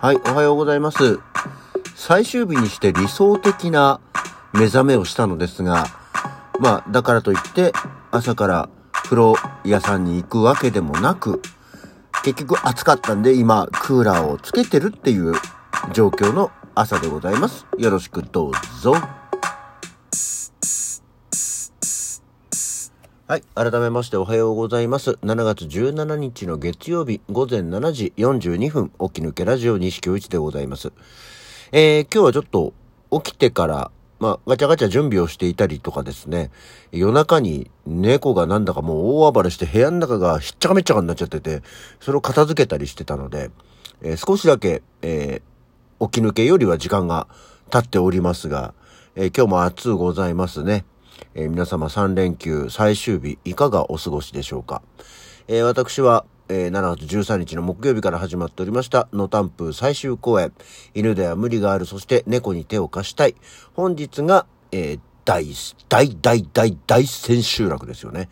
はい、おはようございます。最終日にして理想的な目覚めをしたのですが、まあ、だからといって、朝から風呂屋さんに行くわけでもなく、結局暑かったんで今、クーラーをつけてるっていう状況の朝でございます。よろしくどうぞ。はい。改めましておはようございます。7月17日の月曜日午前7時42分、起き抜けラジオ西京一でございます。えー、今日はちょっと起きてから、まあ、ガチャガチャ準備をしていたりとかですね、夜中に猫がなんだかもう大暴れして部屋の中がひっちゃかめっちゃかになっちゃってて、それを片付けたりしてたので、えー少しだけ、えー起き抜けよりは時間が経っておりますが、えー今日も暑うございますね。えー皆様3連休最終日いかがお過ごしでしょうか？えー私は、えー7月13日の木曜日から始まっておりました、野タンプ最終公演、犬では無理がある、そして猫に手を貸したい。本日が、えー大、大、大、大、大千秋楽ですよね。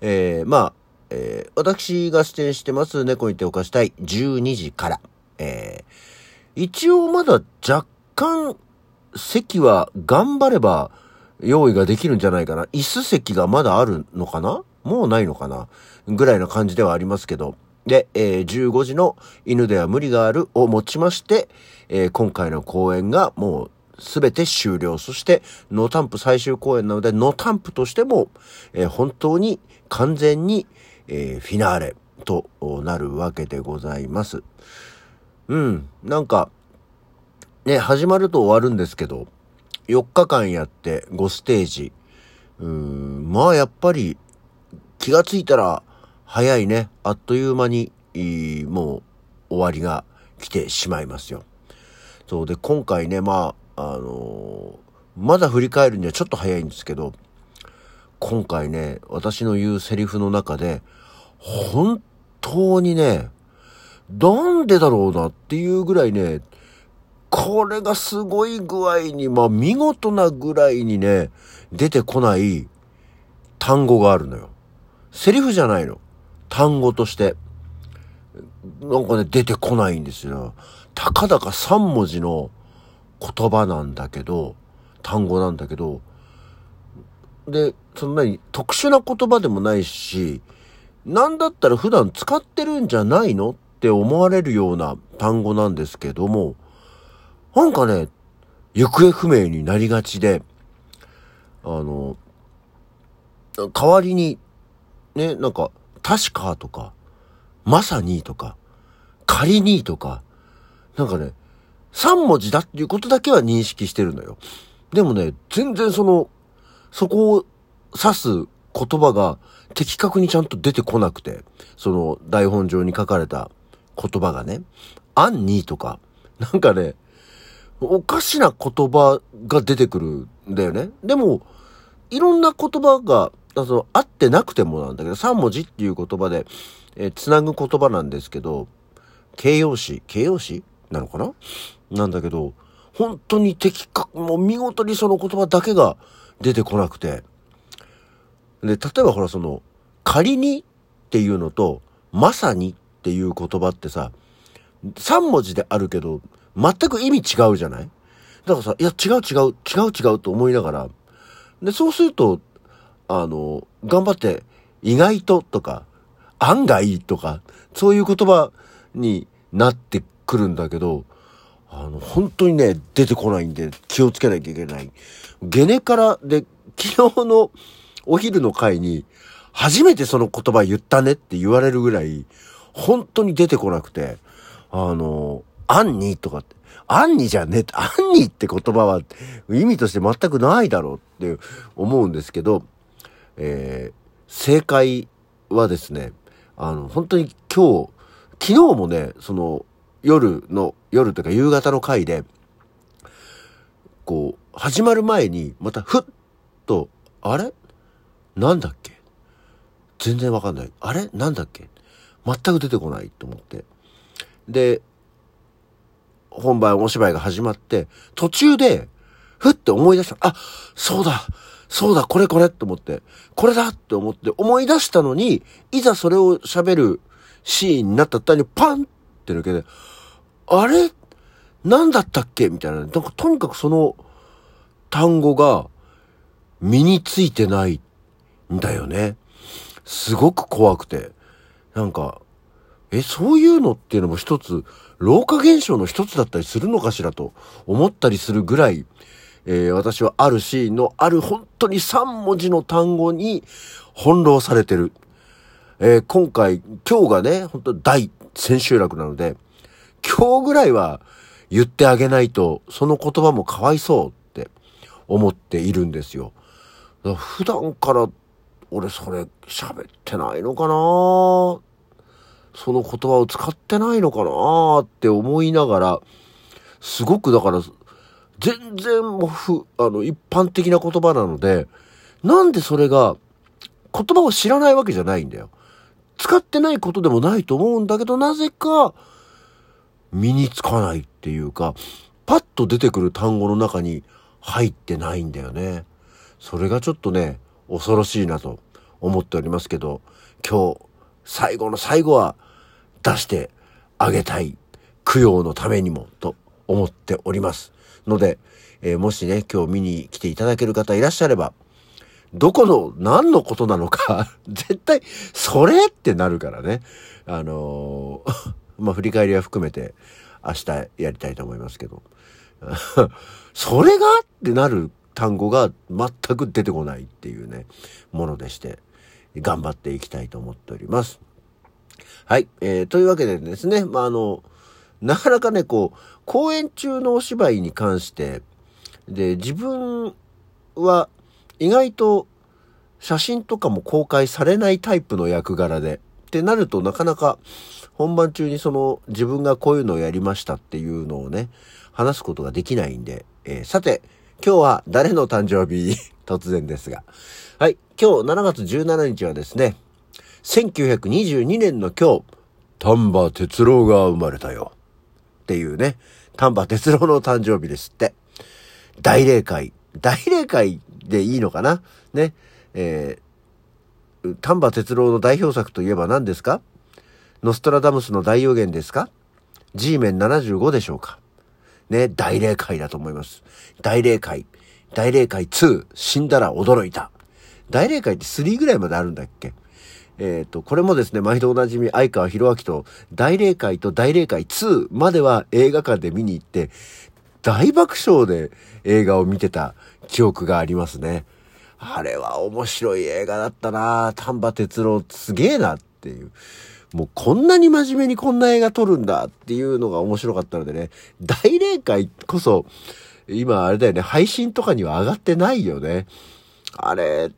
えーまあ、えー私が出演してます猫に手を貸したい12時から、えー一応まだ若干席は頑張れば用意ができるんじゃないかな。椅子席がまだあるのかな？もうないのかな？ぐらいな感じではありますけど。で、えー15時の犬では無理があるをもちまして、えー今回の公演がもうすべて終了。そして、ノータンプ最終公演なので、ノータンプとしても、えー本当に完全に、えーフィナーレとなるわけでございます。うん、なんか、ね、始まると終わるんですけど、4日間やって5ステージ。うーん、まあやっぱり気がついたら早いね。あっという間に、もう終わりが来てしまいますよ。そうで、今回ね、まあ、あのーまだ振り返るにはちょっと早いんですけど、今回ね、私の言うセリフの中で、本当にね、なんでだろうなっていうぐらいね、これがすごい具合に、まあ見事なぐらいにね、出てこない単語があるのよ。セリフじゃないの。単語として。なんかね、出てこないんですよ。たかだか3文字の言葉なんだけど、単語なんだけど、で、そんなに特殊な言葉でもないし、なんだったら普段使ってるんじゃないのって思われるような単語なんですけども、なんかね、行方不明になりがちで、あの、代わりに、ね、なんか、確かとか、まさにとか、仮にとか、なんかね、3文字だっていうことだけは認識してるのよ。でもね、全然その、そこを指す言葉が的確にちゃんと出てこなくて、その台本上に書かれた言葉がね、アンニーとか、なんかね、おかしな言葉が出てくるんだよね。でも、いろんな言葉が、あその合ってなくてもなんだけど、3文字っていう言葉で、えーつなぐ言葉なんですけど、形容詞、形容詞？なのかな？なんだけど、本当に的確、もう見事にその言葉だけが出てこなくて。で、例えばほらその、仮にっていうのと、まさにっていう言葉ってさ、3文字であるけど、全く意味違うじゃない？だからさ、いや違う違う、違う違うと思いながら、で、そうすると、あの、頑張って、意外ととか、案外とか、そういう言葉になってくるんだけど、あの、本当にね、出てこないんで気をつけなきゃいけない。ゲネからで、昨日のお昼の会に、初めてその言葉言ったねって言われるぐらい、本当に出てこなくて、あの、アンニーとかって、アンニじゃねえって、アンニーって言葉は意味として全くないだろうって思うんですけど、えー正解はですね、あの、本当に今日、昨日もね、その、夜の、夜というか夕方の回で、こう、始まる前に、またふっと、あれ？なんだっけ？全然わかんない。あれ？なんだっけ？全く出てこないと思って。で、本番お芝居が始まって、途中で、ふって思い出した。あ、そうだそうだこれこれって思って、これだって思って思い出したのに、いざそれを喋るシーンになった途端にパンって抜けて、あれ？何だったっけ？みたいな。なんかとにかくその単語が身についてないんだよね。すごく怖くて。なんか、え、そういうのっていうのも一つ、老化現象の一つだったりするのかしらと思ったりするぐらい、えー、私はあるシーンのある本当に3文字の単語に翻弄されてる。えー、今回、今日がね、本当大千秋楽なので、今日ぐらいは言ってあげないと、その言葉もかわいそうって思っているんですよ。普段から俺それ喋ってないのかなその言葉を使ってないのかなって思いながら、すごくだから、全然もふ、あの、一般的な言葉なので、なんでそれが、言葉を知らないわけじゃないんだよ。使ってないことでもないと思うんだけど、なぜか、身につかないっていうか、パッと出てくる単語の中に入ってないんだよね。それがちょっとね、恐ろしいなと思っておりますけど、今日、最後の最後は出してあげたい供養のためにもと思っております。ので、えー、もしね、今日見に来ていただける方いらっしゃれば、どこの何のことなのか 絶対、それってなるからね。あのー、まあ、振り返りは含めて明日やりたいと思いますけど。それがってなる単語が全く出てこないっていうね、ものでして、頑張っていきたいと思っております。はい。えー、というわけでですね、まあ、あの、なかなかね、こう、公演中のお芝居に関して、で、自分は意外と写真とかも公開されないタイプの役柄で、ってなるとなかなか本番中にその自分がこういうのをやりましたっていうのをね、話すことができないんで、えー、さて、今日は誰の誕生日？突然ですが。はい、今日7月17日はですね、1922年の今日、丹波哲郎が生まれたよ。っていうね、丹波哲郎の誕生日ですって。大霊会。大霊会でいいのかな？ね。えー、丹波哲郎の代表作といえば何ですか？ノストラダムスの大予言ですか ?G メン75でしょうか？ね、大霊会だと思います。大霊会。大霊会2、死んだら驚いた。大霊会って3ぐらいまであるんだっけ？えっ、ー、と、これもですね、毎度おなじみ、相川博明と、大霊界と大霊界2までは映画館で見に行って、大爆笑で映画を見てた記憶がありますね。あれは面白い映画だったな丹波哲郎すげえなっていう。もうこんなに真面目にこんな映画撮るんだっていうのが面白かったのでね、大霊界こそ、今あれだよね、配信とかには上がってないよね。あれ、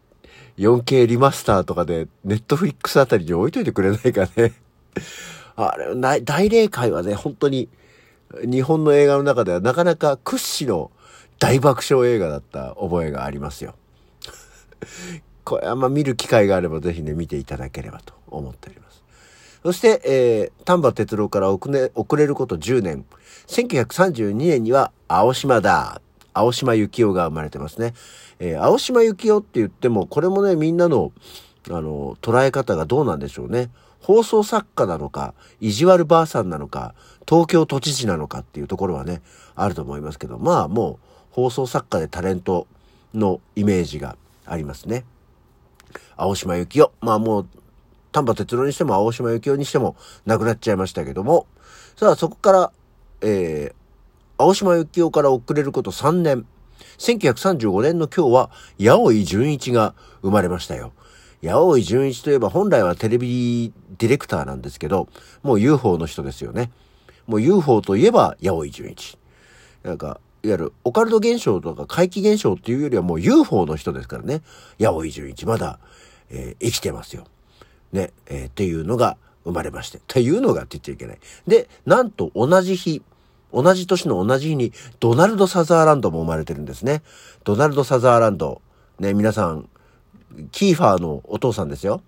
4K リマスターとかで、ネットフリックスあたりに置いといてくれないかね。あれ、大霊界はね、本当に、日本の映画の中ではなかなか屈指の大爆笑映画だった覚えがありますよ。これあんま見る機会があればぜひね、見ていただければと思っております。そして、えー、丹波哲郎から遅れ遅れること10年。1932年には、青島だ。青島幸男が生まれてますね。えー、青島幸男って言っても、これもね、みんなの、あの、捉え方がどうなんでしょうね。放送作家なのか、意地悪ばあさんなのか、東京都知事なのかっていうところはね、あると思いますけど、まあもう、放送作家でタレントのイメージがありますね。青島幸男。まあもう、丹波哲郎にしても青島幸男にしても亡くなっちゃいましたけども、さあそこから、えー、青島幸男から遅れること3年。1935年の今日は、八尾井純一が生まれましたよ。八尾井純一といえば本来はテレビディレクターなんですけど、もう UFO の人ですよね。もう UFO といえば八尾井純一。なんか、いわゆるオカルト現象とか怪奇現象っていうよりはもう UFO の人ですからね。八尾井純一まだ、えー、生きてますよ。ね、えー、っていうのが生まれまして。っていうのがって言っちゃいけない。で、なんと同じ日、同じ年の同じ日にドナルド・サザーランドも生まれてるんですね。ドナルド・サザーランド。ね、皆さん、キーファーのお父さんですよ。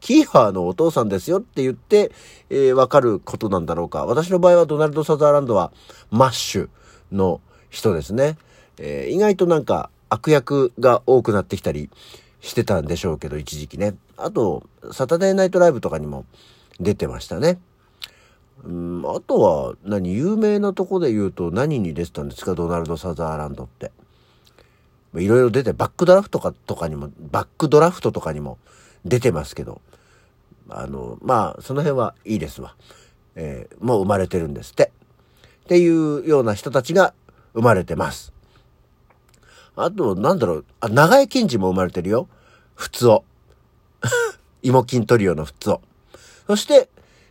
キーファーのお父さんですよって言って、えー、わかることなんだろうか。私の場合はドナルド・サザーランドはマッシュの人ですね。えー、意外となんか悪役が多くなってきたりしてたんでしょうけど、一時期ね。あと、サタデーナイトライブとかにも出てましたね。あとは、何、有名なとこで言うと何に出てたんですか、ドナルド・サザーランドって。いろいろ出て、バックドラフトかとかにも、バックドラフトとかにも出てますけど、あの、まあ、その辺はいいですわ。えー、もう生まれてるんですって。っていうような人たちが生まれてます。あと、なんだろう、あ、長江金次も生まれてるよ。普通を。芋筋トリオの普通を。そして、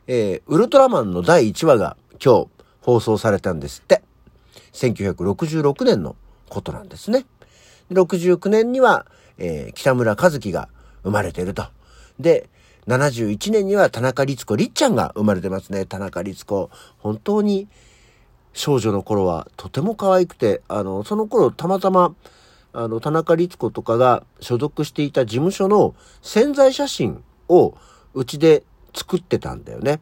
えー、ウルトラマンの第1話が今日放送されたんですって。1966年のことなんですね。69年には、えー、北村和樹が生まれてると。で、71年には田中律子、りっちゃんが生まれてますね。田中律子。本当に少女の頃はとても可愛くて、あの、その頃たまたま、あの、田中律子とかが所属していた事務所の潜在写真をうちで作ってたんだよね。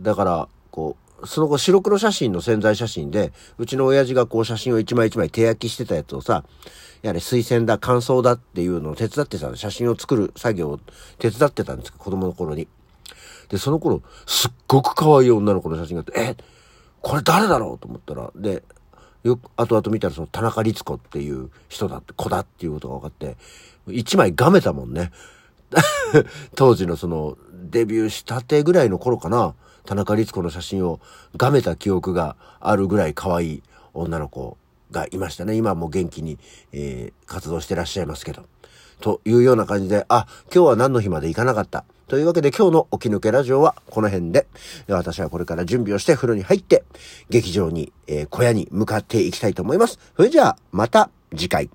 だから、こう、その後白黒写真の潜在写真で、うちの親父がこう写真を一枚一枚手焼きしてたやつをさ、やはり推薦だ、感想だっていうのを手伝ってた写真を作る作業を手伝ってたんですけど子供の頃に。で、その頃、すっごく可愛い女の子の写真があって、え、これ誰だろうと思ったら、で、よく、後々見たらその田中律子っていう人だって、子だっていうことが分かって、一枚がめたもんね。当時のその、デビューしたてぐらいの頃かな、田中律子の写真をがめた記憶があるぐらい可愛い女の子がいましたね。今も元気に、えー、活動してらっしゃいますけど。というような感じで、あ、今日は何の日まで行かなかった。というわけで今日の起き抜けラジオはこの辺で、私はこれから準備をして風呂に入って、劇場に、えー、小屋に向かっていきたいと思います。それじゃあ、また次回。